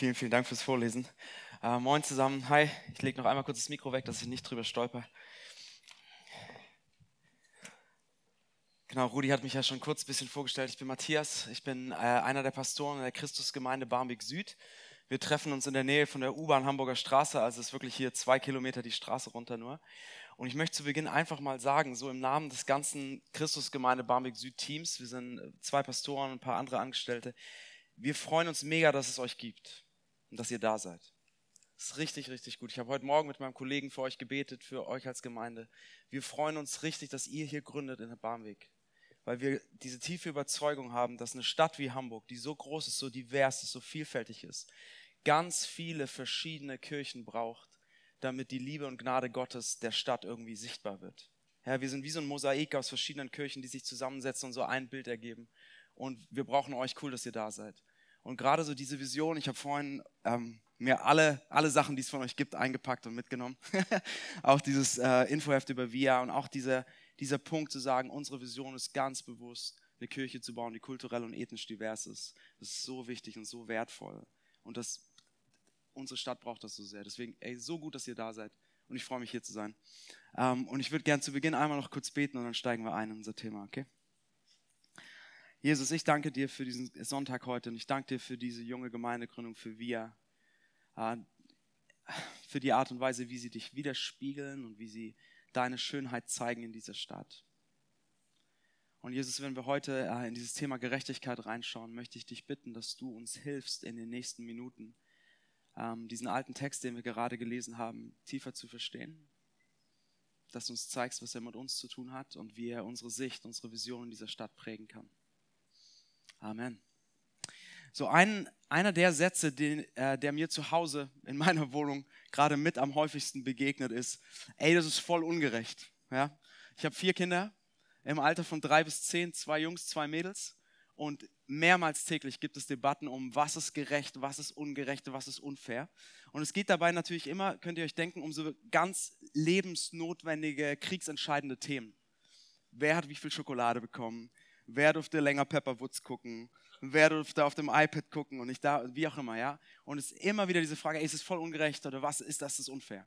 Vielen, vielen Dank fürs Vorlesen. Äh, moin zusammen. Hi, ich lege noch einmal kurz das Mikro weg, dass ich nicht drüber stolper. Genau, Rudi hat mich ja schon kurz ein bisschen vorgestellt. Ich bin Matthias, ich bin äh, einer der Pastoren der Christusgemeinde Barmbek Süd. Wir treffen uns in der Nähe von der U-Bahn Hamburger Straße, also es ist wirklich hier zwei Kilometer die Straße runter nur. Und ich möchte zu Beginn einfach mal sagen, so im Namen des ganzen Christusgemeinde Barmbek Süd Teams, wir sind zwei Pastoren und ein paar andere Angestellte, wir freuen uns mega, dass es euch gibt und dass ihr da seid. Das ist richtig, richtig gut. Ich habe heute Morgen mit meinem Kollegen für euch gebetet, für euch als Gemeinde. Wir freuen uns richtig, dass ihr hier gründet in der Barmbek, weil wir diese tiefe Überzeugung haben, dass eine Stadt wie Hamburg, die so groß ist, so divers ist, so vielfältig ist, ganz viele verschiedene Kirchen braucht, damit die Liebe und Gnade Gottes der Stadt irgendwie sichtbar wird. Ja, wir sind wie so ein Mosaik aus verschiedenen Kirchen, die sich zusammensetzen und so ein Bild ergeben. Und wir brauchen euch, cool, dass ihr da seid. Und gerade so diese Vision, ich habe vorhin ähm, mir alle, alle Sachen, die es von euch gibt, eingepackt und mitgenommen. auch dieses äh, Infoheft über VIA und auch dieser, dieser Punkt zu sagen, unsere Vision ist ganz bewusst, eine Kirche zu bauen, die kulturell und ethnisch divers ist. Das ist so wichtig und so wertvoll. Und das, unsere Stadt braucht das so sehr. Deswegen, ey, so gut, dass ihr da seid. Und ich freue mich, hier zu sein. Ähm, und ich würde gerne zu Beginn einmal noch kurz beten und dann steigen wir ein in unser Thema, okay? Jesus, ich danke dir für diesen Sonntag heute und ich danke dir für diese junge Gemeindegründung, für wir, äh, für die Art und Weise, wie sie dich widerspiegeln und wie sie deine Schönheit zeigen in dieser Stadt. Und Jesus, wenn wir heute äh, in dieses Thema Gerechtigkeit reinschauen, möchte ich dich bitten, dass du uns hilfst, in den nächsten Minuten ähm, diesen alten Text, den wir gerade gelesen haben, tiefer zu verstehen. Dass du uns zeigst, was er mit uns zu tun hat und wie er unsere Sicht, unsere Vision in dieser Stadt prägen kann. Amen. So ein, einer der Sätze, den, äh, der mir zu Hause in meiner Wohnung gerade mit am häufigsten begegnet ist, ey, das ist voll ungerecht. Ja? Ich habe vier Kinder im Alter von drei bis zehn, zwei Jungs, zwei Mädels. Und mehrmals täglich gibt es Debatten um, was ist gerecht, was ist ungerecht, was ist unfair. Und es geht dabei natürlich immer, könnt ihr euch denken, um so ganz lebensnotwendige, kriegsentscheidende Themen. Wer hat wie viel Schokolade bekommen? Wer durfte länger Pepperwoods gucken, wer durfte auf dem iPad gucken und nicht da, wie auch immer, ja. Und es ist immer wieder diese Frage, ey, ist es voll ungerecht oder was ist das, ist unfair?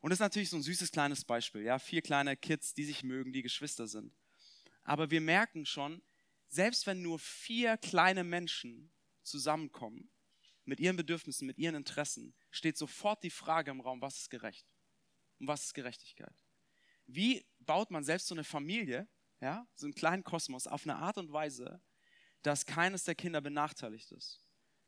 Und das ist natürlich so ein süßes kleines Beispiel, ja. Vier kleine Kids, die sich mögen, die Geschwister sind. Aber wir merken schon, selbst wenn nur vier kleine Menschen zusammenkommen, mit ihren Bedürfnissen, mit ihren Interessen, steht sofort die Frage im Raum, was ist gerecht? Und was ist Gerechtigkeit? Wie baut man selbst so eine Familie, ja, so einen kleinen Kosmos, auf eine Art und Weise, dass keines der Kinder benachteiligt ist.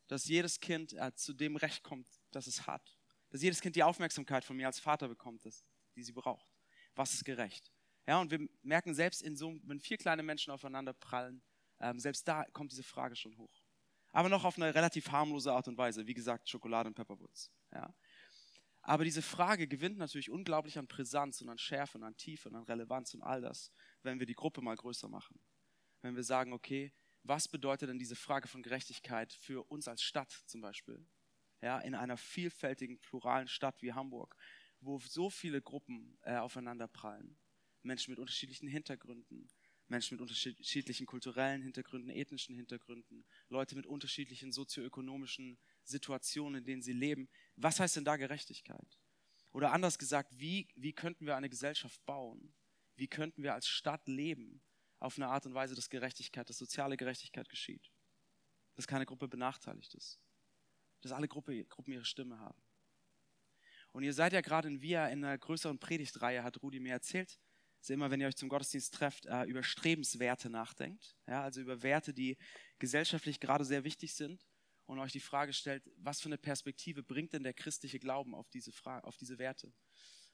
Dass jedes Kind äh, zu dem Recht kommt, das es hat. Dass jedes Kind die Aufmerksamkeit von mir als Vater bekommt, das, die sie braucht. Was ist gerecht? Ja, und wir merken selbst in so, wenn vier kleine Menschen aufeinander prallen, ähm, selbst da kommt diese Frage schon hoch. Aber noch auf eine relativ harmlose Art und Weise. Wie gesagt, Schokolade und Pepperwoods. Ja. Aber diese Frage gewinnt natürlich unglaublich an Brisanz und an Schärfe und an Tiefe und an Relevanz und all das, wenn wir die Gruppe mal größer machen. Wenn wir sagen, okay, was bedeutet denn diese Frage von Gerechtigkeit für uns als Stadt zum Beispiel? Ja, in einer vielfältigen, pluralen Stadt wie Hamburg, wo so viele Gruppen äh, aufeinander prallen. Menschen mit unterschiedlichen Hintergründen, Menschen mit unterschiedlichen kulturellen Hintergründen, ethnischen Hintergründen, Leute mit unterschiedlichen sozioökonomischen Situationen, in denen sie leben. Was heißt denn da Gerechtigkeit? Oder anders gesagt, wie, wie könnten wir eine Gesellschaft bauen, wie könnten wir als Stadt leben auf eine Art und Weise, dass Gerechtigkeit, dass soziale Gerechtigkeit geschieht. Dass keine Gruppe benachteiligt ist. Dass alle Gruppe, Gruppen ihre Stimme haben. Und ihr seid ja gerade in Via in einer größeren Predigtreihe, hat Rudi mir erzählt, dass ihr immer, wenn ihr euch zum Gottesdienst trefft, äh, über Strebenswerte nachdenkt. Ja, also über Werte, die gesellschaftlich gerade sehr wichtig sind und euch die Frage stellt, was für eine Perspektive bringt denn der christliche Glauben auf diese, Frage, auf diese Werte?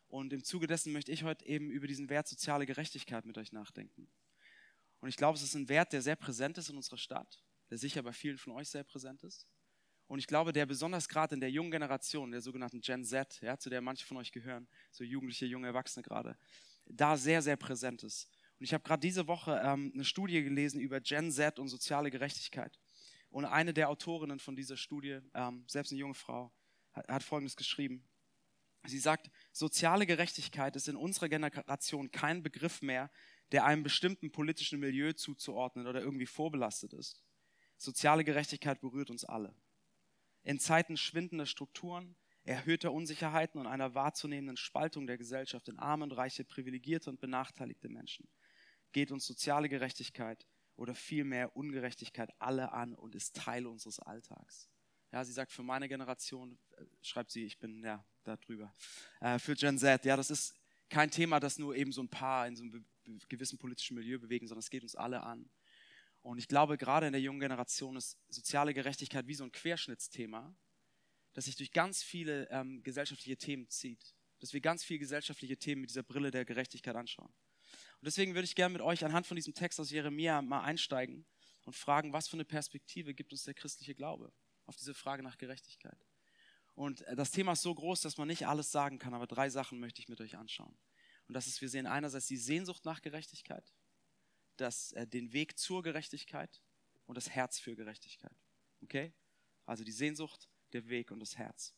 Und im Zuge dessen möchte ich heute eben über diesen Wert soziale Gerechtigkeit mit euch nachdenken. Und ich glaube, es ist ein Wert, der sehr präsent ist in unserer Stadt, der sicher bei vielen von euch sehr präsent ist. Und ich glaube, der besonders gerade in der jungen Generation, der sogenannten Gen Z, ja, zu der manche von euch gehören, so Jugendliche, junge Erwachsene gerade, da sehr, sehr präsent ist. Und ich habe gerade diese Woche ähm, eine Studie gelesen über Gen Z und soziale Gerechtigkeit. Und eine der Autorinnen von dieser Studie, ähm, selbst eine junge Frau, hat, hat Folgendes geschrieben. Sie sagt, soziale Gerechtigkeit ist in unserer Generation kein Begriff mehr, der einem bestimmten politischen Milieu zuzuordnen oder irgendwie vorbelastet ist. Soziale Gerechtigkeit berührt uns alle. In Zeiten schwindender Strukturen, erhöhter Unsicherheiten und einer wahrzunehmenden Spaltung der Gesellschaft in arme und reiche, privilegierte und benachteiligte Menschen geht uns soziale Gerechtigkeit oder vielmehr Ungerechtigkeit alle an und ist Teil unseres Alltags. Ja, sie sagt, für meine Generation, äh, schreibt sie, ich bin ja da drüber, äh, für Gen Z, ja, das ist kein Thema, das nur eben so ein paar in so einem gewissen politischen Milieu bewegen, sondern es geht uns alle an. Und ich glaube, gerade in der jungen Generation ist soziale Gerechtigkeit wie so ein Querschnittsthema, das sich durch ganz viele ähm, gesellschaftliche Themen zieht. Dass wir ganz viele gesellschaftliche Themen mit dieser Brille der Gerechtigkeit anschauen. Und deswegen würde ich gerne mit euch anhand von diesem Text aus Jeremia mal einsteigen und fragen, was für eine Perspektive gibt uns der christliche Glaube auf diese Frage nach Gerechtigkeit. Und äh, das Thema ist so groß, dass man nicht alles sagen kann, aber drei Sachen möchte ich mit euch anschauen. Und das ist, wir sehen einerseits die Sehnsucht nach Gerechtigkeit, das, äh, den Weg zur Gerechtigkeit und das Herz für Gerechtigkeit. Okay? Also die Sehnsucht, der Weg und das Herz.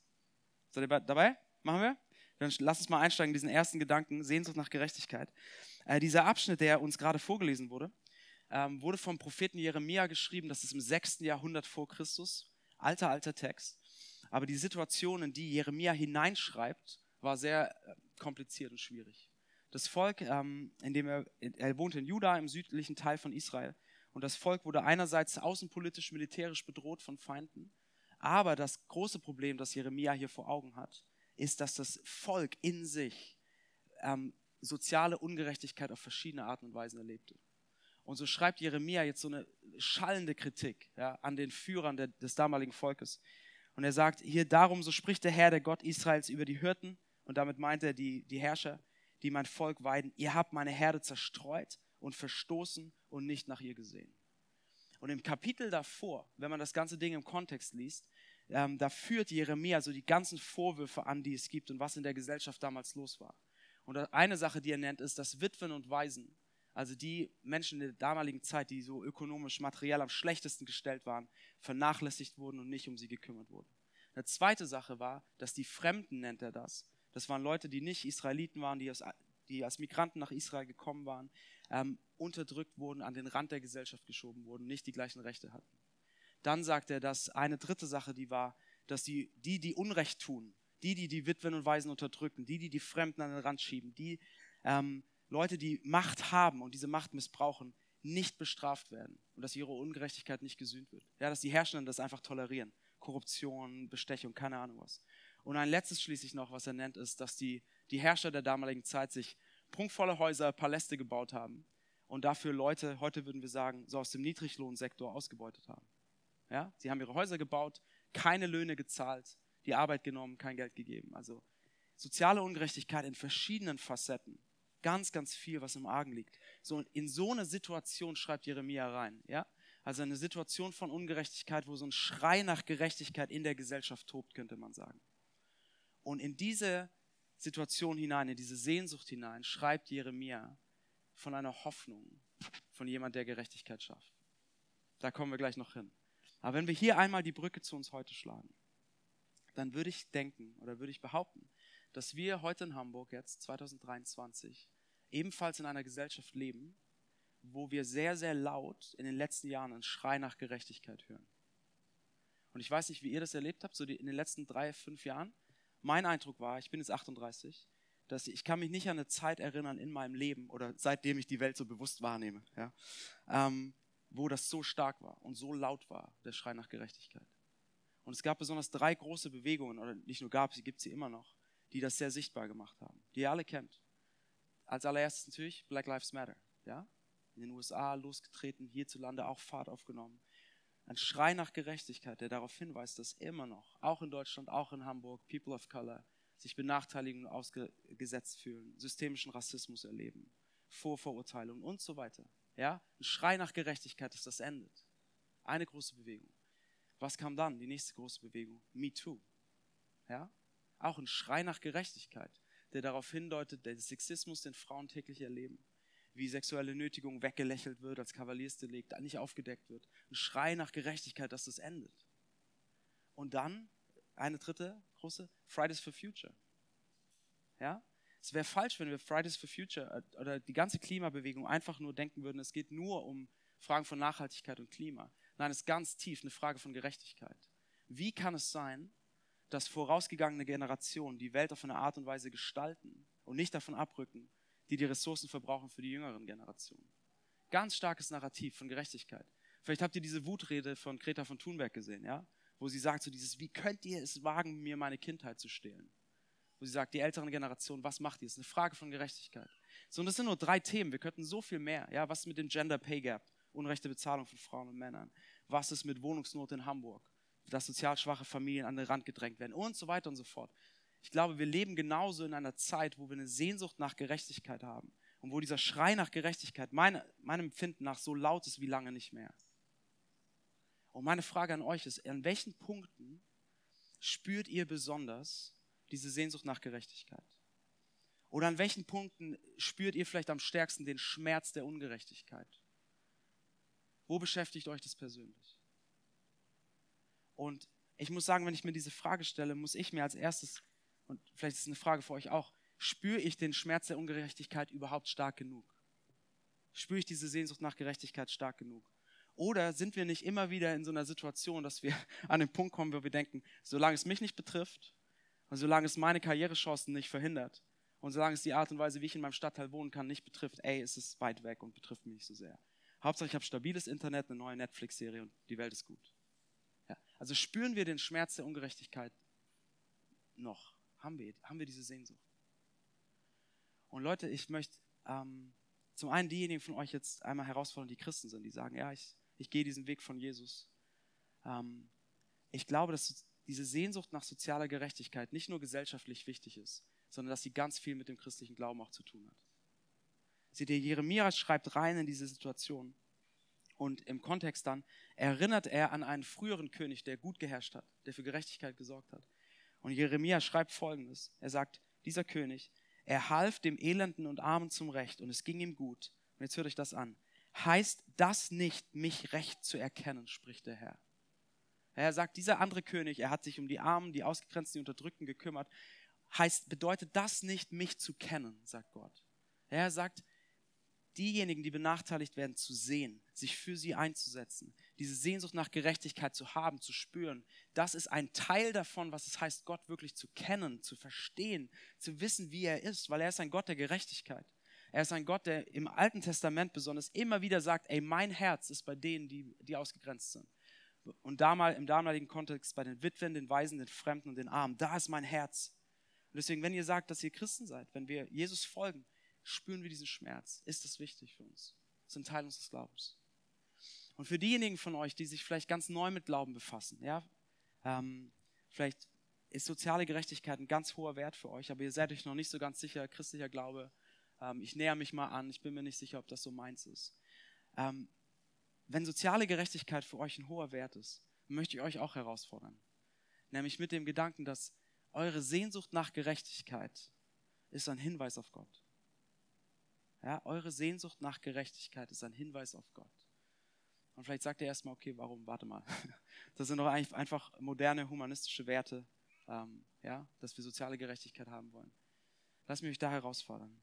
Seid ihr dabei? Machen wir? Dann lass uns mal einsteigen in diesen ersten Gedanken, Sehnsucht nach Gerechtigkeit. Äh, dieser Abschnitt, der uns gerade vorgelesen wurde, ähm, wurde vom Propheten Jeremia geschrieben, das ist im 6. Jahrhundert vor Christus, alter, alter Text. Aber die Situation, in die Jeremia hineinschreibt, war sehr äh, kompliziert und schwierig. Das Volk, ähm, in dem er, er wohnte in Juda, im südlichen Teil von Israel, und das Volk wurde einerseits außenpolitisch, militärisch bedroht von Feinden, aber das große Problem, das Jeremia hier vor Augen hat, ist, dass das Volk in sich ähm, soziale Ungerechtigkeit auf verschiedene Arten und Weisen erlebte. Und so schreibt Jeremia jetzt so eine schallende Kritik ja, an den Führern der, des damaligen Volkes. Und er sagt, hier darum, so spricht der Herr, der Gott Israels, über die Hirten, und damit meint er die, die Herrscher, die mein Volk weiden, ihr habt meine Herde zerstreut und verstoßen und nicht nach ihr gesehen. Und im Kapitel davor, wenn man das ganze Ding im Kontext liest, ähm, da führt Jeremia so die ganzen Vorwürfe an, die es gibt und was in der Gesellschaft damals los war. Und eine Sache, die er nennt, ist, dass Witwen und Waisen, also die Menschen in der damaligen Zeit, die so ökonomisch, materiell am schlechtesten gestellt waren, vernachlässigt wurden und nicht um sie gekümmert wurden. Eine zweite Sache war, dass die Fremden, nennt er das, das waren Leute, die nicht Israeliten waren, die, aus, die als Migranten nach Israel gekommen waren, ähm, unterdrückt wurden, an den Rand der Gesellschaft geschoben wurden, nicht die gleichen Rechte hatten. Dann sagt er, dass eine dritte Sache, die war, dass die, die, die Unrecht tun, die, die die Witwen und Waisen unterdrücken, die, die die Fremden an den Rand schieben, die ähm, Leute, die Macht haben und diese Macht missbrauchen, nicht bestraft werden und dass ihre Ungerechtigkeit nicht gesühnt wird. Ja, dass die Herrschenden das einfach tolerieren. Korruption, Bestechung, keine Ahnung was. Und ein letztes schließlich noch, was er nennt, ist, dass die, die Herrscher der damaligen Zeit sich prunkvolle Häuser, Paläste gebaut haben und dafür Leute, heute würden wir sagen, so aus dem Niedriglohnsektor ausgebeutet haben. Ja? Sie haben ihre Häuser gebaut, keine Löhne gezahlt, die Arbeit genommen, kein Geld gegeben. Also soziale Ungerechtigkeit in verschiedenen Facetten. Ganz, ganz viel, was im Argen liegt. So, in so eine Situation schreibt Jeremia rein. Ja? Also eine Situation von Ungerechtigkeit, wo so ein Schrei nach Gerechtigkeit in der Gesellschaft tobt, könnte man sagen. Und in diese Situation hinein, in diese Sehnsucht hinein, schreibt Jeremia von einer Hoffnung, von jemand, der Gerechtigkeit schafft. Da kommen wir gleich noch hin. Aber wenn wir hier einmal die Brücke zu uns heute schlagen, dann würde ich denken oder würde ich behaupten, dass wir heute in Hamburg jetzt 2023 ebenfalls in einer Gesellschaft leben, wo wir sehr, sehr laut in den letzten Jahren einen Schrei nach Gerechtigkeit hören. Und ich weiß nicht, wie ihr das erlebt habt, so in den letzten drei, fünf Jahren. Mein Eindruck war, ich bin jetzt 38, dass ich, ich kann mich nicht an eine Zeit erinnern in meinem Leben oder seitdem ich die Welt so bewusst wahrnehme, ja, ähm, wo das so stark war und so laut war, der Schrei nach Gerechtigkeit. Und es gab besonders drei große Bewegungen, oder nicht nur gab sie, gibt sie immer noch, die das sehr sichtbar gemacht haben, die ihr alle kennt. Als allererstes natürlich Black Lives Matter, ja? In den USA losgetreten, hierzulande auch Fahrt aufgenommen. Ein Schrei nach Gerechtigkeit, der darauf hinweist, dass immer noch, auch in Deutschland, auch in Hamburg, People of Color sich Benachteiligungen ausgesetzt fühlen, systemischen Rassismus erleben, Vorverurteilungen und so weiter. Ja? Ein Schrei nach Gerechtigkeit, dass das endet. Eine große Bewegung. Was kam dann? Die nächste große Bewegung. Me Too. Ja? Auch ein Schrei nach Gerechtigkeit, der darauf hindeutet, der Sexismus, den Frauen täglich erleben, wie sexuelle Nötigung weggelächelt wird, als Kavaliersdelikt, nicht aufgedeckt wird. Ein Schrei nach Gerechtigkeit, dass das endet. Und dann eine dritte große, Fridays for Future. Ja? Es wäre falsch, wenn wir Fridays for Future äh, oder die ganze Klimabewegung einfach nur denken würden, es geht nur um Fragen von Nachhaltigkeit und Klima. Nein, es ist ganz tief eine Frage von Gerechtigkeit. Wie kann es sein, dass vorausgegangene Generationen die Welt auf eine Art und Weise gestalten und nicht davon abrücken, die die Ressourcen verbrauchen für die jüngeren Generationen? Ganz starkes Narrativ von Gerechtigkeit. Vielleicht habt ihr diese Wutrede von Greta von Thunberg gesehen, ja? Wo sie sagt so dieses, wie könnt ihr es wagen, mir meine Kindheit zu stehlen? Wo sie sagt, die älteren Generationen, was macht ihr? Es ist eine Frage von Gerechtigkeit. So, und das sind nur drei Themen. Wir könnten so viel mehr. Ja, was ist mit dem Gender Pay Gap? Unrechte Bezahlung von Frauen und Männern. Was ist mit Wohnungsnot in Hamburg? Dass sozial schwache Familien an den Rand gedrängt werden und so weiter und so fort. Ich glaube, wir leben genauso in einer Zeit, wo wir eine Sehnsucht nach Gerechtigkeit haben und wo dieser Schrei nach Gerechtigkeit meine, meinem Empfinden nach so laut ist wie lange nicht mehr. Und meine Frage an euch ist, an welchen Punkten spürt ihr besonders diese Sehnsucht nach Gerechtigkeit? Oder an welchen Punkten spürt ihr vielleicht am stärksten den Schmerz der Ungerechtigkeit? Wo beschäftigt euch das persönlich? Und ich muss sagen, wenn ich mir diese Frage stelle, muss ich mir als erstes, und vielleicht ist es eine Frage für euch auch, spüre ich den Schmerz der Ungerechtigkeit überhaupt stark genug? Spüre ich diese Sehnsucht nach Gerechtigkeit stark genug? Oder sind wir nicht immer wieder in so einer Situation, dass wir an den Punkt kommen, wo wir denken, solange es mich nicht betrifft und solange es meine Karrierechancen nicht verhindert und solange es die Art und Weise, wie ich in meinem Stadtteil wohnen kann, nicht betrifft, ey, ist es weit weg und betrifft mich nicht so sehr. Hauptsache, ich habe stabiles Internet, eine neue Netflix-Serie und die Welt ist gut. Also spüren wir den Schmerz der Ungerechtigkeit noch? Haben wir, haben wir diese Sehnsucht? Und Leute, ich möchte ähm, zum einen diejenigen von euch jetzt einmal herausfordern, die Christen sind, die sagen, ja, ich, ich gehe diesen Weg von Jesus. Ähm, ich glaube, dass diese Sehnsucht nach sozialer Gerechtigkeit nicht nur gesellschaftlich wichtig ist, sondern dass sie ganz viel mit dem christlichen Glauben auch zu tun hat. Seht ihr, Jeremia schreibt rein in diese Situation. Und im Kontext dann erinnert er an einen früheren König, der gut geherrscht hat, der für Gerechtigkeit gesorgt hat. Und Jeremia schreibt folgendes. Er sagt, dieser König, er half dem Elenden und Armen zum Recht und es ging ihm gut. Und jetzt hört euch das an. Heißt das nicht, mich recht zu erkennen, spricht der Herr. Er sagt, dieser andere König, er hat sich um die Armen, die Ausgegrenzten, die Unterdrückten gekümmert. Heißt, bedeutet das nicht, mich zu kennen, sagt Gott. Er sagt, diejenigen, die benachteiligt werden, zu sehen, sich für sie einzusetzen, diese Sehnsucht nach Gerechtigkeit zu haben, zu spüren, das ist ein Teil davon, was es heißt, Gott wirklich zu kennen, zu verstehen, zu wissen, wie er ist, weil er ist ein Gott der Gerechtigkeit. Er ist ein Gott, der im Alten Testament besonders immer wieder sagt, ey, mein Herz ist bei denen, die, die ausgegrenzt sind. Und damals, im damaligen Kontext bei den Witwen, den Weisen, den Fremden und den Armen, da ist mein Herz. Und deswegen, wenn ihr sagt, dass ihr Christen seid, wenn wir Jesus folgen, spüren wir diesen Schmerz. Ist das wichtig für uns? Das ist ein Teil unseres Glaubens. Und für diejenigen von euch, die sich vielleicht ganz neu mit Glauben befassen, ja, ähm, vielleicht ist soziale Gerechtigkeit ein ganz hoher Wert für euch, aber ihr seid euch noch nicht so ganz sicher, christlicher Glaube, ähm, ich näher mich mal an, ich bin mir nicht sicher, ob das so meins ist. Ähm, wenn soziale Gerechtigkeit für euch ein hoher Wert ist, möchte ich euch auch herausfordern. Nämlich mit dem Gedanken, dass eure Sehnsucht nach Gerechtigkeit ist ein Hinweis auf Gott. Ja, eure Sehnsucht nach Gerechtigkeit ist ein Hinweis auf Gott. Und vielleicht sagt ihr erstmal, okay, warum? Warte mal. Das sind doch eigentlich einfach moderne humanistische Werte, ähm, ja, dass wir soziale Gerechtigkeit haben wollen. Lasst mich euch da herausfordern.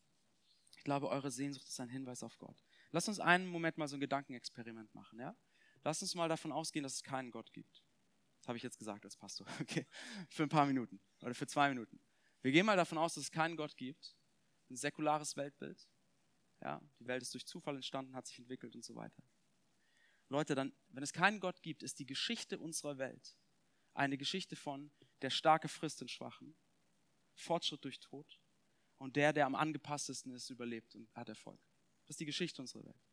Ich glaube, eure Sehnsucht ist ein Hinweis auf Gott. Lasst uns einen Moment mal so ein Gedankenexperiment machen, ja? Lasst uns mal davon ausgehen, dass es keinen Gott gibt. Das habe ich jetzt gesagt als Pastor. Okay. Für ein paar Minuten oder für zwei Minuten. Wir gehen mal davon aus, dass es keinen Gott gibt. Ein säkulares Weltbild. Ja, die Welt ist durch Zufall entstanden, hat sich entwickelt und so weiter. Leute, dann, wenn es keinen Gott gibt, ist die Geschichte unserer Welt eine Geschichte von der starke frisst den Schwachen, Fortschritt durch Tod und der, der am angepasstesten ist, überlebt und hat Erfolg. Das ist die Geschichte unserer Welt.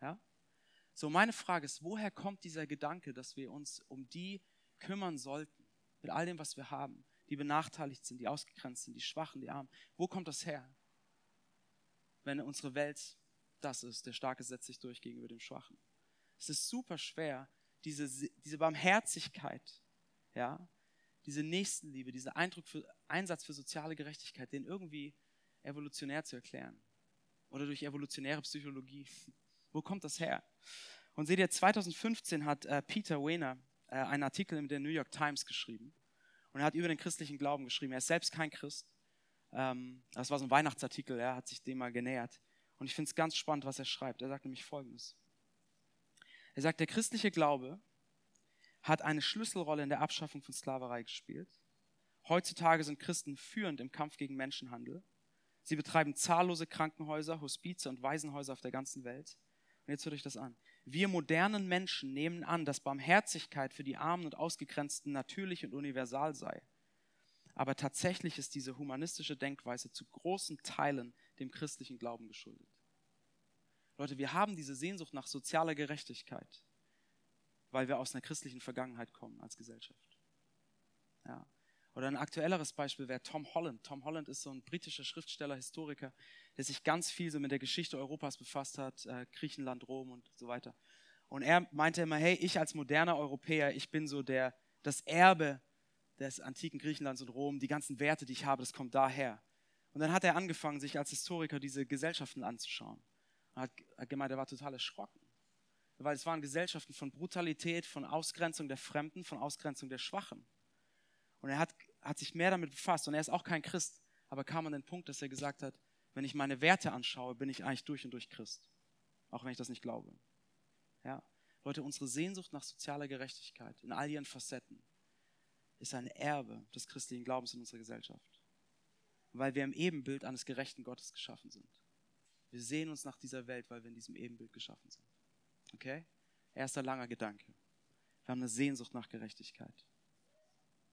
Ja? So, meine Frage ist, woher kommt dieser Gedanke, dass wir uns um die kümmern sollten, mit all dem, was wir haben, die benachteiligt sind, die ausgegrenzt sind, die Schwachen, die Armen? Wo kommt das her? Wenn unsere Welt das ist, der Starke setzt sich durch gegenüber dem Schwachen. Es ist super schwer, diese, diese Barmherzigkeit, ja, diese Nächstenliebe, diesen Eindruck für, Einsatz für soziale Gerechtigkeit, den irgendwie evolutionär zu erklären. Oder durch evolutionäre Psychologie. Wo kommt das her? Und seht ihr, 2015 hat äh, Peter Wehner äh, einen Artikel in der New York Times geschrieben. Und er hat über den christlichen Glauben geschrieben. Er ist selbst kein Christ. Ähm, das war so ein Weihnachtsartikel, er hat sich dem mal genähert. Und ich finde es ganz spannend, was er schreibt. Er sagt nämlich Folgendes. Er sagt, der christliche Glaube hat eine Schlüsselrolle in der Abschaffung von Sklaverei gespielt. Heutzutage sind Christen führend im Kampf gegen Menschenhandel. Sie betreiben zahllose Krankenhäuser, Hospize und Waisenhäuser auf der ganzen Welt. Und jetzt hört euch das an. Wir modernen Menschen nehmen an, dass Barmherzigkeit für die Armen und Ausgegrenzten natürlich und universal sei. Aber tatsächlich ist diese humanistische Denkweise zu großen Teilen dem christlichen Glauben geschuldet. Leute, wir haben diese Sehnsucht nach sozialer Gerechtigkeit, weil wir aus einer christlichen Vergangenheit kommen als Gesellschaft. Ja. Oder ein aktuelleres Beispiel wäre Tom Holland. Tom Holland ist so ein britischer Schriftsteller, Historiker, der sich ganz viel so mit der Geschichte Europas befasst hat, äh, Griechenland, Rom und so weiter. Und er meinte immer, hey, ich als moderner Europäer, ich bin so der, das Erbe des antiken Griechenlands und Rom, die ganzen Werte, die ich habe, das kommt daher. Und dann hat er angefangen, sich als Historiker diese Gesellschaften anzuschauen. Hat, hat gemeint, er war total erschrocken. Weil es waren Gesellschaften von Brutalität, von Ausgrenzung der Fremden, von Ausgrenzung der Schwachen. Und er hat, hat sich mehr damit befasst. Und er ist auch kein Christ, aber kam an den Punkt, dass er gesagt hat, wenn ich meine Werte anschaue, bin ich eigentlich durch und durch Christ. Auch wenn ich das nicht glaube. Ja? Leute, unsere Sehnsucht nach sozialer Gerechtigkeit in all ihren Facetten ist ein Erbe des christlichen Glaubens in unserer Gesellschaft. Weil wir im Ebenbild eines gerechten Gottes geschaffen sind. Wir sehen uns nach dieser Welt, weil wir in diesem Ebenbild geschaffen sind. Okay? Erster langer Gedanke. Wir haben eine Sehnsucht nach Gerechtigkeit.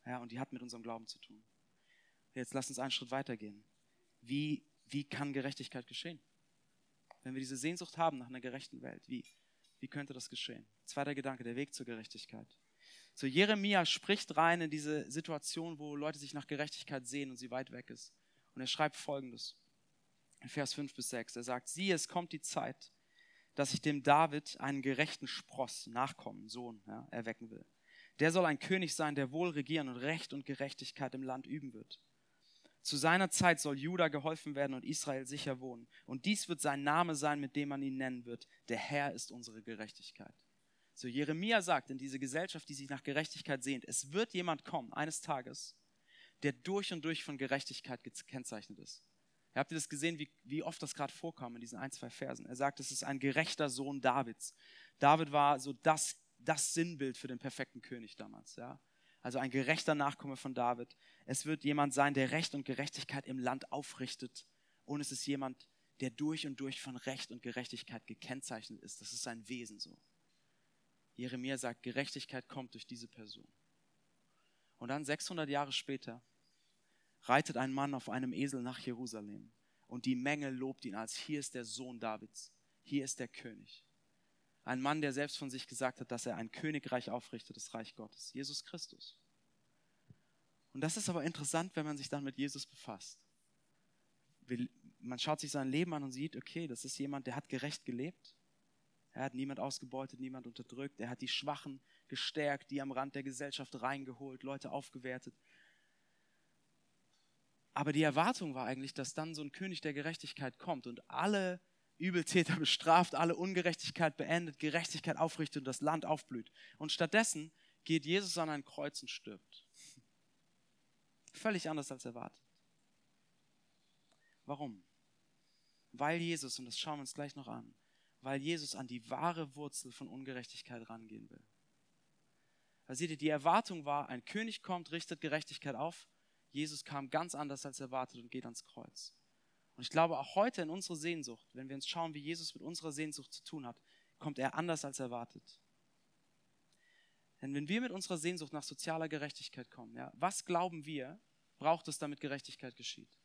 Ja, und die hat mit unserem Glauben zu tun. Jetzt lass uns einen Schritt weitergehen. Wie, wie kann Gerechtigkeit geschehen? Wenn wir diese Sehnsucht haben nach einer gerechten Welt, wie, wie könnte das geschehen? Zweiter Gedanke, der Weg zur Gerechtigkeit. So Jeremia spricht rein in diese Situation, wo Leute sich nach Gerechtigkeit sehen und sie weit weg ist. Und er schreibt folgendes. In Vers 5 bis 6. Er sagt, siehe, es kommt die Zeit, dass ich dem David einen gerechten Spross, Nachkommen, Sohn, ja, erwecken will. Der soll ein König sein, der wohl regieren und Recht und Gerechtigkeit im Land üben wird. Zu seiner Zeit soll Juda geholfen werden und Israel sicher wohnen. Und dies wird sein Name sein, mit dem man ihn nennen wird. Der Herr ist unsere Gerechtigkeit. So Jeremia sagt in diese Gesellschaft, die sich nach Gerechtigkeit sehnt, es wird jemand kommen, eines Tages, der durch und durch von Gerechtigkeit gekennzeichnet ist. Habt ihr das gesehen, wie, wie oft das gerade vorkam in diesen ein, zwei Versen? Er sagt, es ist ein gerechter Sohn Davids. David war so das das Sinnbild für den perfekten König damals. Ja? Also ein gerechter Nachkomme von David. Es wird jemand sein, der Recht und Gerechtigkeit im Land aufrichtet. Und es ist jemand, der durch und durch von Recht und Gerechtigkeit gekennzeichnet ist. Das ist sein Wesen so. Jeremia sagt, Gerechtigkeit kommt durch diese Person. Und dann 600 Jahre später reitet ein Mann auf einem Esel nach Jerusalem und die Menge lobt ihn als, hier ist der Sohn Davids, hier ist der König. Ein Mann, der selbst von sich gesagt hat, dass er ein Königreich aufrichtet, das Reich Gottes. Jesus Christus. Und das ist aber interessant, wenn man sich dann mit Jesus befasst. Man schaut sich sein Leben an und sieht, okay, das ist jemand, der hat gerecht gelebt. Er hat niemand ausgebeutet, niemand unterdrückt. Er hat die Schwachen gestärkt, die am Rand der Gesellschaft reingeholt, Leute aufgewertet. Aber die Erwartung war eigentlich, dass dann so ein König der Gerechtigkeit kommt und alle Übeltäter bestraft, alle Ungerechtigkeit beendet, Gerechtigkeit aufrichtet und das Land aufblüht. Und stattdessen geht Jesus an ein Kreuz und stirbt. Völlig anders als erwartet. Warum? Weil Jesus, und das schauen wir uns gleich noch an, weil Jesus an die wahre Wurzel von Ungerechtigkeit rangehen will. Da seht ihr, die Erwartung war, ein König kommt, richtet Gerechtigkeit auf. Jesus kam ganz anders als erwartet und geht ans Kreuz. Und ich glaube, auch heute in unserer Sehnsucht, wenn wir uns schauen, wie Jesus mit unserer Sehnsucht zu tun hat, kommt er anders als erwartet. Denn wenn wir mit unserer Sehnsucht nach sozialer Gerechtigkeit kommen, ja, was glauben wir, braucht es, damit Gerechtigkeit geschieht?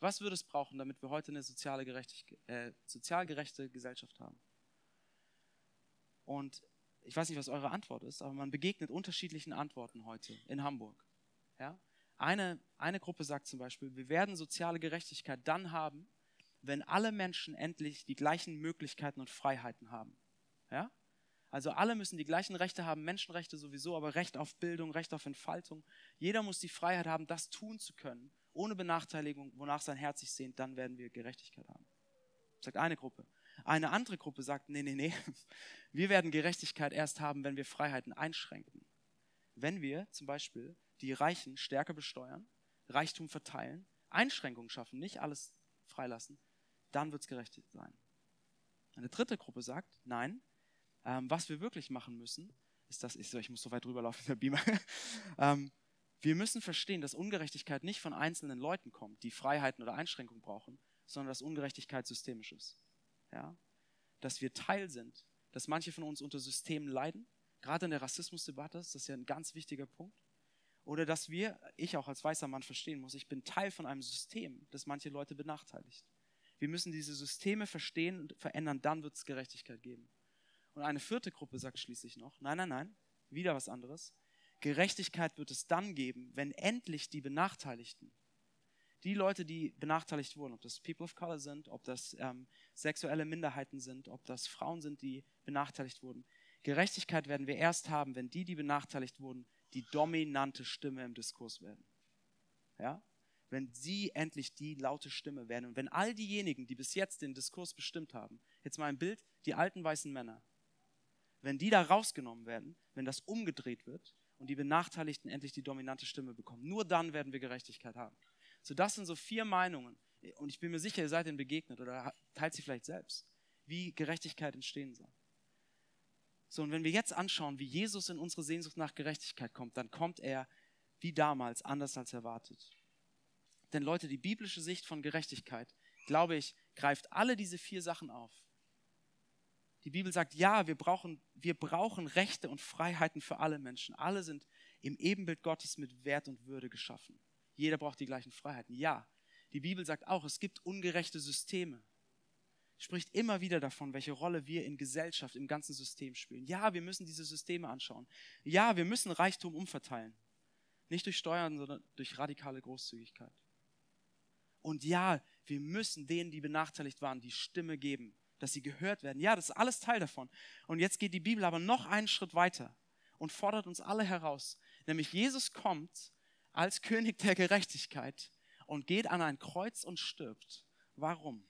Was würde es brauchen, damit wir heute eine soziale äh, sozial gerechte Gesellschaft haben? Und ich weiß nicht, was eure Antwort ist, aber man begegnet unterschiedlichen Antworten heute in Hamburg. Ja? Eine, eine Gruppe sagt zum Beispiel, wir werden soziale Gerechtigkeit dann haben, wenn alle Menschen endlich die gleichen Möglichkeiten und Freiheiten haben. Ja? Also alle müssen die gleichen Rechte haben, Menschenrechte sowieso, aber Recht auf Bildung, Recht auf Entfaltung. Jeder muss die Freiheit haben, das tun zu können, ohne Benachteiligung, wonach sein Herz sich sehnt, dann werden wir Gerechtigkeit haben. Sagt eine Gruppe. Eine andere Gruppe sagt, nee, nee, nee, wir werden Gerechtigkeit erst haben, wenn wir Freiheiten einschränken. Wenn wir zum Beispiel die Reichen stärker besteuern, Reichtum verteilen, Einschränkungen schaffen, nicht alles freilassen, dann wird es gerecht sein. Eine dritte Gruppe sagt, nein, ähm, was wir wirklich machen müssen, ist das, ich, so, ich muss so weit rüberlaufen, der Beamer. ähm, wir müssen verstehen, dass Ungerechtigkeit nicht von einzelnen Leuten kommt, die Freiheiten oder Einschränkungen brauchen, sondern dass Ungerechtigkeit systemisch ist. Ja? Dass wir Teil sind, dass manche von uns unter Systemen leiden. Gerade in der Rassismusdebatte ist das ja ein ganz wichtiger Punkt. Oder dass wir, ich auch als weißer Mann verstehen muss, ich bin Teil von einem System, das manche Leute benachteiligt. Wir müssen diese Systeme verstehen und verändern, dann wird es Gerechtigkeit geben. Und eine vierte Gruppe sagt schließlich noch, nein, nein, nein, wieder was anderes. Gerechtigkeit wird es dann geben, wenn endlich die Benachteiligten, die Leute, die benachteiligt wurden, ob das People of Color sind, ob das ähm, sexuelle Minderheiten sind, ob das Frauen sind, die benachteiligt wurden. Gerechtigkeit werden wir erst haben, wenn die, die benachteiligt wurden, die dominante Stimme im Diskurs werden. Ja? Wenn sie endlich die laute Stimme werden und wenn all diejenigen, die bis jetzt den Diskurs bestimmt haben, jetzt mal ein Bild, die alten weißen Männer, wenn die da rausgenommen werden, wenn das umgedreht wird und die Benachteiligten endlich die dominante Stimme bekommen, nur dann werden wir Gerechtigkeit haben. So, das sind so vier Meinungen. Und ich bin mir sicher, ihr seid ihnen begegnet oder teilt sie vielleicht selbst, wie Gerechtigkeit entstehen soll. So, und wenn wir jetzt anschauen, wie Jesus in unsere Sehnsucht nach Gerechtigkeit kommt, dann kommt er wie damals, anders als erwartet. Denn Leute, die biblische Sicht von Gerechtigkeit, glaube ich, greift alle diese vier Sachen auf. Die Bibel sagt, ja, wir brauchen, wir brauchen Rechte und Freiheiten für alle Menschen. Alle sind im Ebenbild Gottes mit Wert und Würde geschaffen. Jeder braucht die gleichen Freiheiten. Ja, die Bibel sagt auch, es gibt ungerechte Systeme spricht immer wieder davon, welche Rolle wir in Gesellschaft, im ganzen System spielen. Ja, wir müssen diese Systeme anschauen. Ja, wir müssen Reichtum umverteilen. Nicht durch Steuern, sondern durch radikale Großzügigkeit. Und ja, wir müssen denen, die benachteiligt waren, die Stimme geben, dass sie gehört werden. Ja, das ist alles Teil davon. Und jetzt geht die Bibel aber noch einen Schritt weiter und fordert uns alle heraus. Nämlich Jesus kommt als König der Gerechtigkeit und geht an ein Kreuz und stirbt. Warum?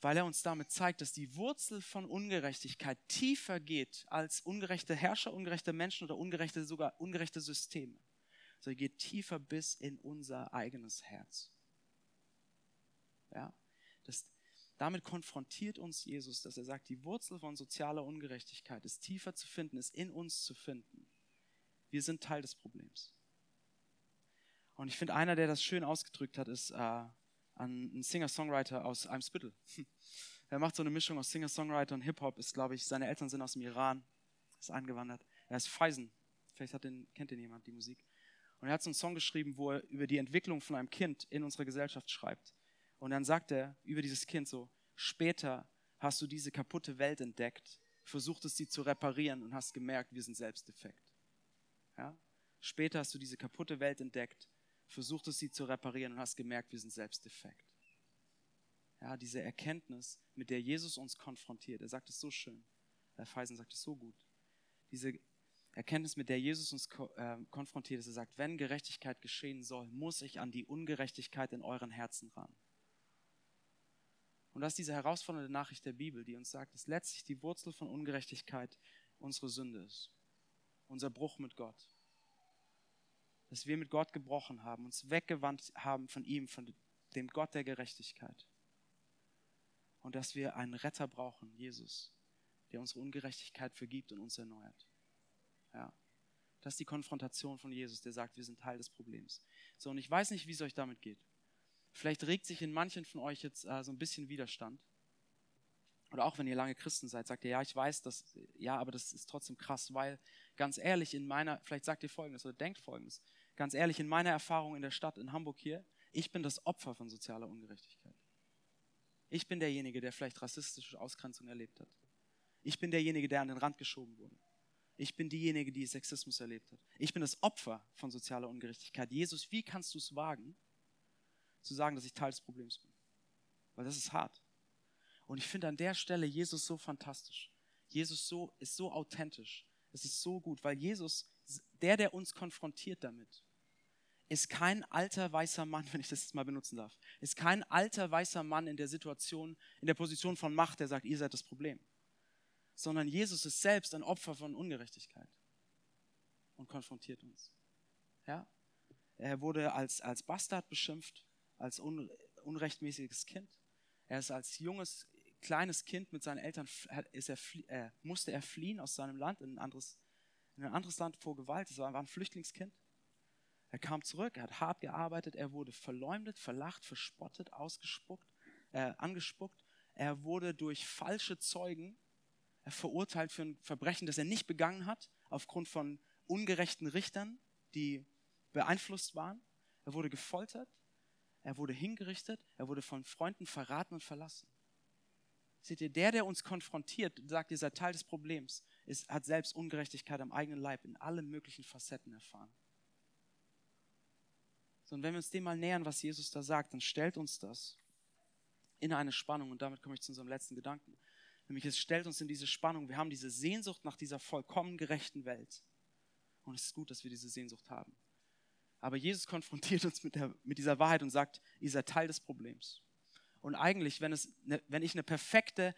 weil er uns damit zeigt, dass die Wurzel von Ungerechtigkeit tiefer geht als ungerechte Herrscher, ungerechte Menschen oder ungerechte, sogar ungerechte Systeme. So geht tiefer bis in unser eigenes Herz. Ja, das, damit konfrontiert uns Jesus, dass er sagt, die Wurzel von sozialer Ungerechtigkeit ist tiefer zu finden, ist in uns zu finden. Wir sind Teil des Problems. Und ich finde, einer, der das schön ausgedrückt hat, ist äh, einen Singer-Songwriter aus Eimsbüttel. Er macht so eine Mischung aus Singer-Songwriter und Hip-Hop, ist, glaube ich, seine Eltern sind aus dem Iran, ist eingewandert. Er ist Feisen. Vielleicht den, kennt den jemand, die Musik. Und er hat so einen Song geschrieben, wo er über die Entwicklung von einem Kind in unserer Gesellschaft schreibt. Und dann sagt er über dieses Kind so, später hast du diese kaputte Welt entdeckt, versuchtest sie zu reparieren und hast gemerkt, wir sind selbst defekt. Ja? Später hast du diese kaputte Welt entdeckt, versuchtest sie zu reparieren und hast gemerkt, wir sind selbst defekt. Ja, diese Erkenntnis, mit der Jesus uns konfrontiert, er sagt es so schön, Herr Feisen sagt es so gut. Diese Erkenntnis, mit der Jesus uns äh, konfrontiert ist, er sagt, wenn Gerechtigkeit geschehen soll, muss ich an die Ungerechtigkeit in euren Herzen ran. Und das ist diese herausfordernde Nachricht der Bibel, die uns sagt, dass letztlich die Wurzel von Ungerechtigkeit unsere Sünde ist. Unser Bruch mit Gott dass wir mit Gott gebrochen haben, uns weggewandt haben von ihm, von dem Gott der Gerechtigkeit. Und dass wir einen Retter brauchen, Jesus, der unsere Ungerechtigkeit vergibt und uns erneuert. Ja. Das ist die Konfrontation von Jesus, der sagt, wir sind Teil des Problems. So, und ich weiß nicht, wie es euch damit geht. Vielleicht regt sich in manchen von euch jetzt äh, so ein bisschen Widerstand. Oder auch wenn ihr lange Christen seid, sagt ihr, ja, ich weiß das, ja, aber das ist trotzdem krass, weil ganz ehrlich, in meiner, vielleicht sagt ihr Folgendes oder denkt Folgendes ganz ehrlich, in meiner Erfahrung in der Stadt, in Hamburg hier, ich bin das Opfer von sozialer Ungerechtigkeit. Ich bin derjenige, der vielleicht rassistische Ausgrenzung erlebt hat. Ich bin derjenige, der an den Rand geschoben wurde. Ich bin diejenige, die Sexismus erlebt hat. Ich bin das Opfer von sozialer Ungerechtigkeit. Jesus, wie kannst du es wagen, zu sagen, dass ich Teil des Problems bin? Weil das ist hart. Und ich finde an der Stelle Jesus so fantastisch. Jesus so, ist so authentisch. Es ist so gut, weil Jesus, der, der uns konfrontiert damit, ist kein alter weißer Mann, wenn ich das jetzt mal benutzen darf, ist kein alter weißer Mann in der Situation, in der Position von Macht, der sagt, ihr seid das Problem. Sondern Jesus ist selbst ein Opfer von Ungerechtigkeit und konfrontiert uns. Ja? Er wurde als, als Bastard beschimpft, als un, unrechtmäßiges Kind. Er ist als junges kleines Kind mit seinen Eltern ist er, äh, musste er fliehen aus seinem Land in ein anderes, in ein anderes Land vor Gewalt. Es war ein Flüchtlingskind. Er kam zurück, er hat hart gearbeitet, er wurde verleumdet, verlacht, verspottet, ausgespuckt, äh, angespuckt. Er wurde durch falsche Zeugen verurteilt für ein Verbrechen, das er nicht begangen hat, aufgrund von ungerechten Richtern, die beeinflusst waren. Er wurde gefoltert, er wurde hingerichtet, er wurde von Freunden verraten und verlassen. Seht ihr, der, der uns konfrontiert, sagt, ihr seid Teil des Problems, ist, hat selbst Ungerechtigkeit am eigenen Leib in allen möglichen Facetten erfahren. So, und wenn wir uns dem mal nähern, was Jesus da sagt, dann stellt uns das in eine Spannung. Und damit komme ich zu unserem letzten Gedanken. Nämlich es stellt uns in diese Spannung. Wir haben diese Sehnsucht nach dieser vollkommen gerechten Welt. Und es ist gut, dass wir diese Sehnsucht haben. Aber Jesus konfrontiert uns mit, der, mit dieser Wahrheit und sagt, ihr seid Teil des Problems. Und eigentlich, wenn, es, ne, wenn ich eine perfekte,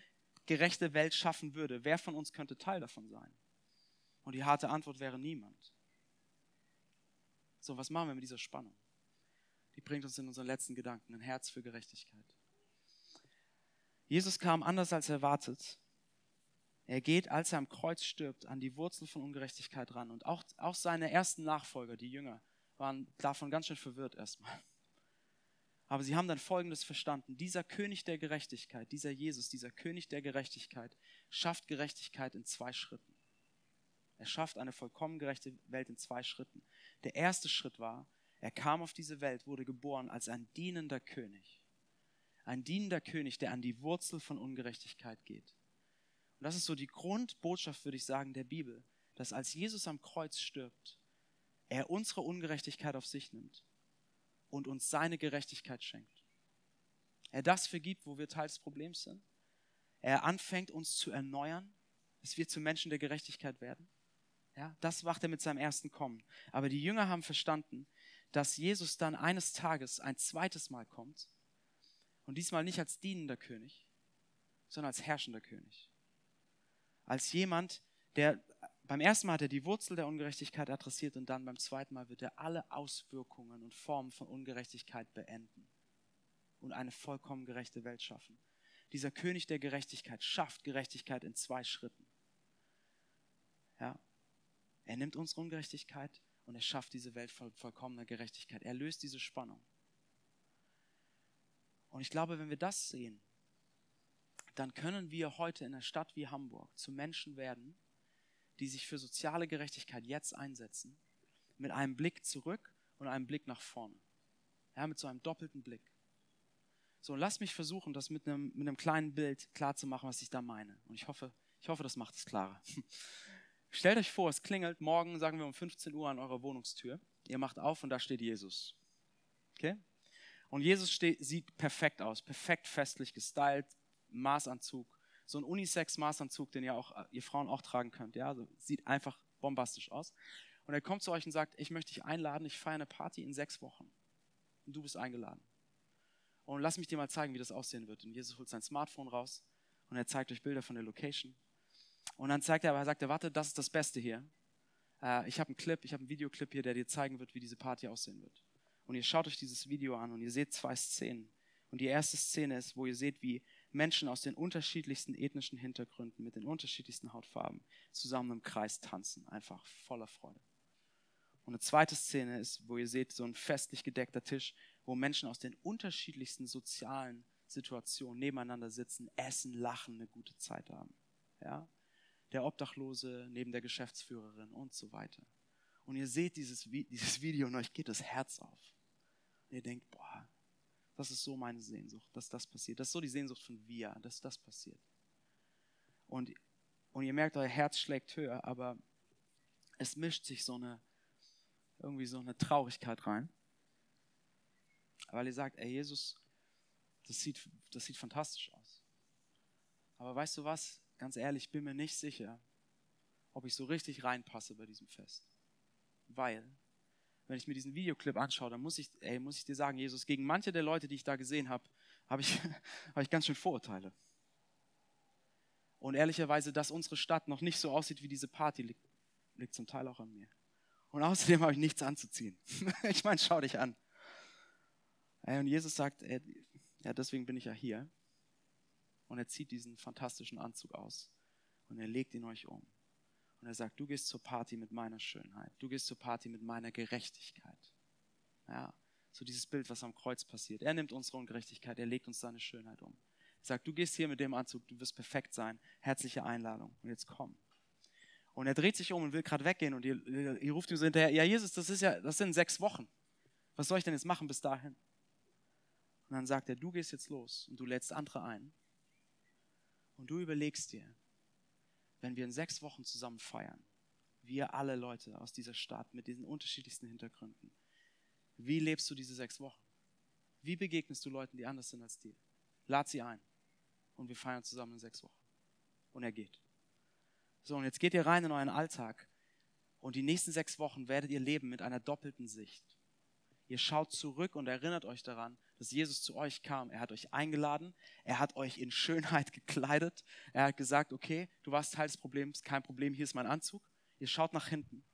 gerechte Welt schaffen würde, wer von uns könnte Teil davon sein? Und die harte Antwort wäre niemand. So, was machen wir mit dieser Spannung? Die bringt uns in unseren letzten Gedanken, ein Herz für Gerechtigkeit. Jesus kam anders als erwartet. Er geht, als er am Kreuz stirbt, an die Wurzel von Ungerechtigkeit ran. Und auch, auch seine ersten Nachfolger, die Jünger, waren davon ganz schön verwirrt erstmal. Aber sie haben dann Folgendes verstanden. Dieser König der Gerechtigkeit, dieser Jesus, dieser König der Gerechtigkeit, schafft Gerechtigkeit in zwei Schritten. Er schafft eine vollkommen gerechte Welt in zwei Schritten. Der erste Schritt war, er kam auf diese Welt, wurde geboren als ein dienender König. Ein dienender König, der an die Wurzel von Ungerechtigkeit geht. Und das ist so die Grundbotschaft, würde ich sagen, der Bibel, dass als Jesus am Kreuz stirbt, er unsere Ungerechtigkeit auf sich nimmt und uns seine Gerechtigkeit schenkt. Er das vergibt, wo wir Teil des Problems sind. Er anfängt uns zu erneuern, dass wir zu Menschen der Gerechtigkeit werden. Ja, das macht er mit seinem ersten Kommen. Aber die Jünger haben verstanden, dass Jesus dann eines Tages ein zweites Mal kommt und diesmal nicht als dienender König, sondern als herrschender König. Als jemand, der beim ersten Mal hat er die Wurzel der Ungerechtigkeit adressiert und dann beim zweiten Mal wird er alle Auswirkungen und Formen von Ungerechtigkeit beenden und eine vollkommen gerechte Welt schaffen. Dieser König der Gerechtigkeit schafft Gerechtigkeit in zwei Schritten. Ja. Er nimmt unsere Ungerechtigkeit und er schafft diese Welt voll, vollkommener Gerechtigkeit. Er löst diese Spannung. Und ich glaube, wenn wir das sehen, dann können wir heute in einer Stadt wie Hamburg zu Menschen werden, die sich für soziale Gerechtigkeit jetzt einsetzen, mit einem Blick zurück und einem Blick nach vorne. Ja, mit so einem doppelten Blick. So, lass mich versuchen, das mit einem, mit einem kleinen Bild klarzumachen, was ich da meine. Und ich hoffe, ich hoffe, das macht es klarer. Stellt euch vor, es klingelt morgen, sagen wir um 15 Uhr an eurer Wohnungstür. Ihr macht auf und da steht Jesus. Okay? Und Jesus steht, sieht perfekt aus, perfekt festlich gestylt, Maßanzug, so ein Unisex-Maßanzug, den ihr auch, ihr Frauen auch tragen könnt. Ja, also sieht einfach bombastisch aus. Und er kommt zu euch und sagt, ich möchte dich einladen, ich feiere eine Party in sechs Wochen. Und du bist eingeladen. Und lass mich dir mal zeigen, wie das aussehen wird. Und Jesus holt sein Smartphone raus und er zeigt euch Bilder von der Location. Und dann zeigt er, aber sagt er, warte, das ist das Beste hier. Äh, ich habe einen Clip, ich habe einen Videoclip hier, der dir zeigen wird, wie diese Party aussehen wird. Und ihr schaut euch dieses Video an und ihr seht zwei Szenen. Und die erste Szene ist, wo ihr seht, wie Menschen aus den unterschiedlichsten ethnischen Hintergründen, mit den unterschiedlichsten Hautfarben zusammen im Kreis tanzen, einfach voller Freude. Und eine zweite Szene ist, wo ihr seht, so ein festlich gedeckter Tisch, wo Menschen aus den unterschiedlichsten sozialen Situationen nebeneinander sitzen, essen, lachen, eine gute Zeit haben. Ja? Der Obdachlose neben der Geschäftsführerin und so weiter. Und ihr seht dieses, dieses Video und euch geht das Herz auf. Und ihr denkt, boah, das ist so meine Sehnsucht, dass das passiert. Das ist so die Sehnsucht von wir, dass das passiert. Und, und ihr merkt, euer Herz schlägt höher, aber es mischt sich so eine, irgendwie so eine Traurigkeit rein. Weil ihr sagt, ey Jesus, das sieht, das sieht fantastisch aus. Aber weißt du was? Ganz ehrlich, ich bin mir nicht sicher, ob ich so richtig reinpasse bei diesem Fest. Weil wenn ich mir diesen Videoclip anschaue, dann muss ich, ey, muss ich dir sagen, Jesus, gegen manche der Leute, die ich da gesehen habe, habe ich, hab ich ganz schön Vorurteile. Und ehrlicherweise, dass unsere Stadt noch nicht so aussieht wie diese Party, liegt, liegt zum Teil auch an mir. Und außerdem habe ich nichts anzuziehen. ich meine, schau dich an. Und Jesus sagt, ey, ja, deswegen bin ich ja hier. Und er zieht diesen fantastischen Anzug aus und er legt ihn euch um. Und er sagt, du gehst zur Party mit meiner Schönheit, du gehst zur Party mit meiner Gerechtigkeit. Ja, so dieses Bild, was am Kreuz passiert. Er nimmt unsere Ungerechtigkeit, er legt uns seine Schönheit um. Er sagt, du gehst hier mit dem Anzug, du wirst perfekt sein. Herzliche Einladung. Und jetzt komm. Und er dreht sich um und will gerade weggehen und ihr, ihr, ruft ihm so hinterher, ja Jesus, das ist ja, das sind sechs Wochen. Was soll ich denn jetzt machen bis dahin? Und dann sagt er, du gehst jetzt los und du lädst andere ein. Und du überlegst dir, wenn wir in sechs Wochen zusammen feiern, wir alle Leute aus dieser Stadt mit diesen unterschiedlichsten Hintergründen, wie lebst du diese sechs Wochen? Wie begegnest du Leuten, die anders sind als dir? Lad sie ein. Und wir feiern zusammen in sechs Wochen. Und er geht. So, und jetzt geht ihr rein in euren Alltag. Und die nächsten sechs Wochen werdet ihr leben mit einer doppelten Sicht. Ihr schaut zurück und erinnert euch daran, dass Jesus zu euch kam. Er hat euch eingeladen, er hat euch in Schönheit gekleidet. Er hat gesagt, okay, du warst Teil des Problems, kein Problem, hier ist mein Anzug. Ihr schaut nach hinten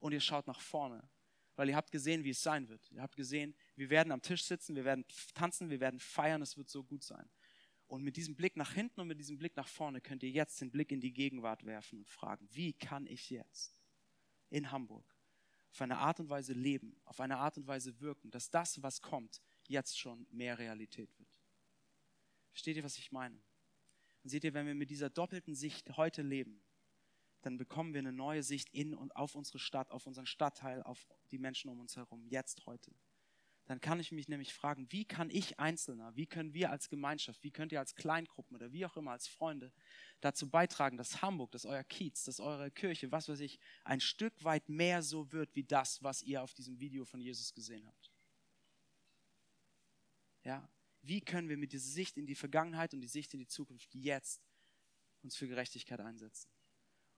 und ihr schaut nach vorne weil ihr habt gesehen, wie es sein wird. Ihr habt gesehen, wir werden am Tisch sitzen, wir werden tanzen, wir werden feiern, es wird so gut sein. Und mit diesem Blick nach hinten und mit diesem Blick nach vorne könnt ihr jetzt den Blick in die Gegenwart werfen und fragen, wie kann ich jetzt in Hamburg auf eine Art und Weise leben, auf eine Art und Weise wirken, dass das, was kommt, jetzt schon mehr Realität wird. Versteht ihr, was ich meine? Und seht ihr, wenn wir mit dieser doppelten Sicht heute leben, dann bekommen wir eine neue Sicht in und auf unsere Stadt, auf unseren Stadtteil, auf die Menschen um uns herum, jetzt, heute. Dann kann ich mich nämlich fragen, wie kann ich Einzelner, wie können wir als Gemeinschaft, wie könnt ihr als Kleingruppen oder wie auch immer als Freunde dazu beitragen, dass Hamburg, dass euer Kiez, dass eure Kirche, was weiß ich, ein Stück weit mehr so wird wie das, was ihr auf diesem Video von Jesus gesehen habt. Ja, wie können wir mit dieser Sicht in die Vergangenheit und die Sicht in die Zukunft jetzt uns für Gerechtigkeit einsetzen?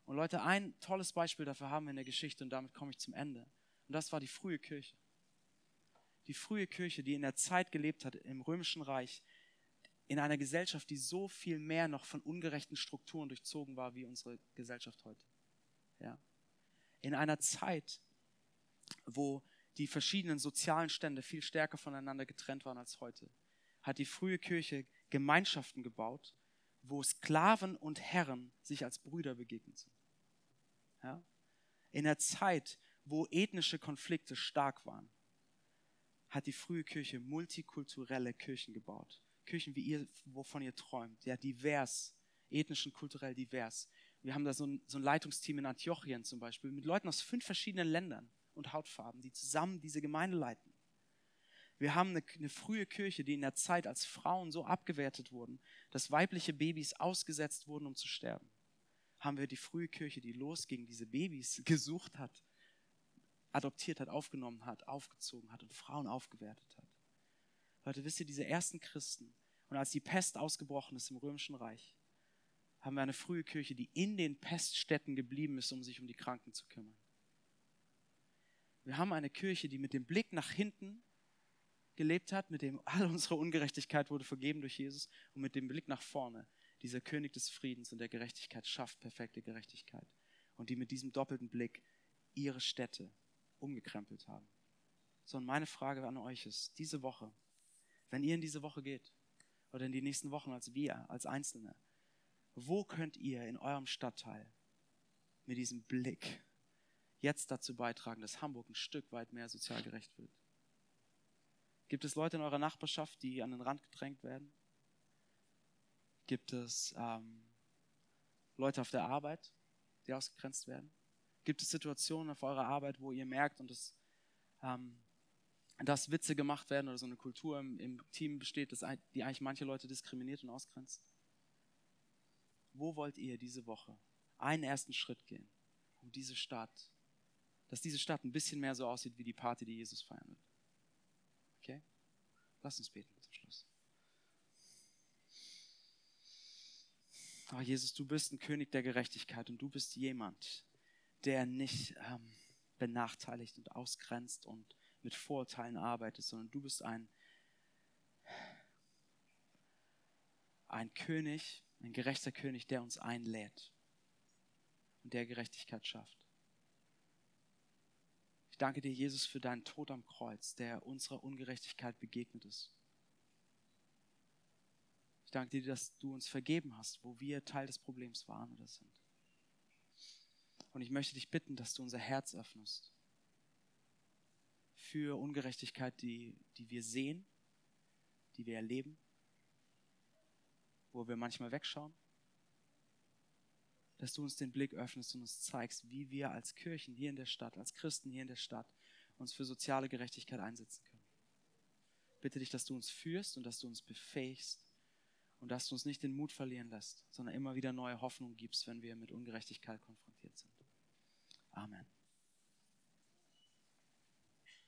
Und Leute, ein tolles Beispiel dafür haben wir in der Geschichte und damit komme ich zum Ende. Und das war die frühe Kirche. Die frühe Kirche, die in der Zeit gelebt hat im römischen Reich, in einer Gesellschaft, die so viel mehr noch von ungerechten Strukturen durchzogen war wie unsere Gesellschaft heute. Ja. In einer Zeit, wo die verschiedenen sozialen Stände viel stärker voneinander getrennt waren als heute, hat die frühe Kirche Gemeinschaften gebaut, wo Sklaven und Herren sich als Brüder begegnet sind. Ja? In der Zeit, wo ethnische Konflikte stark waren, hat die frühe Kirche multikulturelle Kirchen gebaut. Kirchen, wie ihr, wovon ihr träumt. Ja, divers, ethnisch und kulturell divers. Wir haben da so ein, so ein Leitungsteam in Antiochien zum Beispiel mit Leuten aus fünf verschiedenen Ländern und Hautfarben, die zusammen diese Gemeinde leiten. Wir haben eine, eine, frühe Kirche, die in der Zeit als Frauen so abgewertet wurden, dass weibliche Babys ausgesetzt wurden, um zu sterben. Haben wir die frühe Kirche, die los gegen diese Babys gesucht hat, adoptiert hat, aufgenommen hat, aufgezogen hat und Frauen aufgewertet hat. Leute, wisst ihr, diese ersten Christen und als die Pest ausgebrochen ist im Römischen Reich, haben wir eine frühe Kirche, die in den Peststätten geblieben ist, um sich um die Kranken zu kümmern. Wir haben eine Kirche, die mit dem Blick nach hinten gelebt hat, mit dem all unsere Ungerechtigkeit wurde vergeben durch Jesus und mit dem Blick nach vorne, dieser König des Friedens und der Gerechtigkeit schafft perfekte Gerechtigkeit und die mit diesem doppelten Blick ihre Städte umgekrempelt haben. So, und meine Frage an euch ist, diese Woche, wenn ihr in diese Woche geht oder in die nächsten Wochen als wir, als Einzelne, wo könnt ihr in eurem Stadtteil mit diesem Blick jetzt dazu beitragen, dass Hamburg ein Stück weit mehr sozial gerecht wird? Gibt es Leute in eurer Nachbarschaft, die an den Rand gedrängt werden? Gibt es ähm, Leute auf der Arbeit, die ausgegrenzt werden? Gibt es Situationen auf eurer Arbeit, wo ihr merkt und es, ähm, dass Witze gemacht werden oder so eine Kultur im, im Team besteht, dass, die eigentlich manche Leute diskriminiert und ausgrenzt? Wo wollt ihr diese Woche einen ersten Schritt gehen, um diese Stadt, dass diese Stadt ein bisschen mehr so aussieht wie die Party, die Jesus feiern wird? Okay? Lass uns beten zum Schluss. Oh Jesus, du bist ein König der Gerechtigkeit und du bist jemand, der nicht ähm, benachteiligt und ausgrenzt und mit Vorurteilen arbeitet, sondern du bist ein, ein König, ein gerechter König, der uns einlädt und der Gerechtigkeit schafft. Ich danke dir, Jesus, für deinen Tod am Kreuz, der unserer Ungerechtigkeit begegnet ist. Ich danke dir, dass du uns vergeben hast, wo wir Teil des Problems waren oder sind. Und ich möchte dich bitten, dass du unser Herz öffnest für Ungerechtigkeit, die, die wir sehen, die wir erleben, wo wir manchmal wegschauen. Dass du uns den Blick öffnest und uns zeigst, wie wir als Kirchen hier in der Stadt, als Christen hier in der Stadt uns für soziale Gerechtigkeit einsetzen können. Bitte dich, dass du uns führst und dass du uns befähigst und dass du uns nicht den Mut verlieren lässt, sondern immer wieder neue Hoffnung gibst, wenn wir mit Ungerechtigkeit konfrontiert sind. Amen.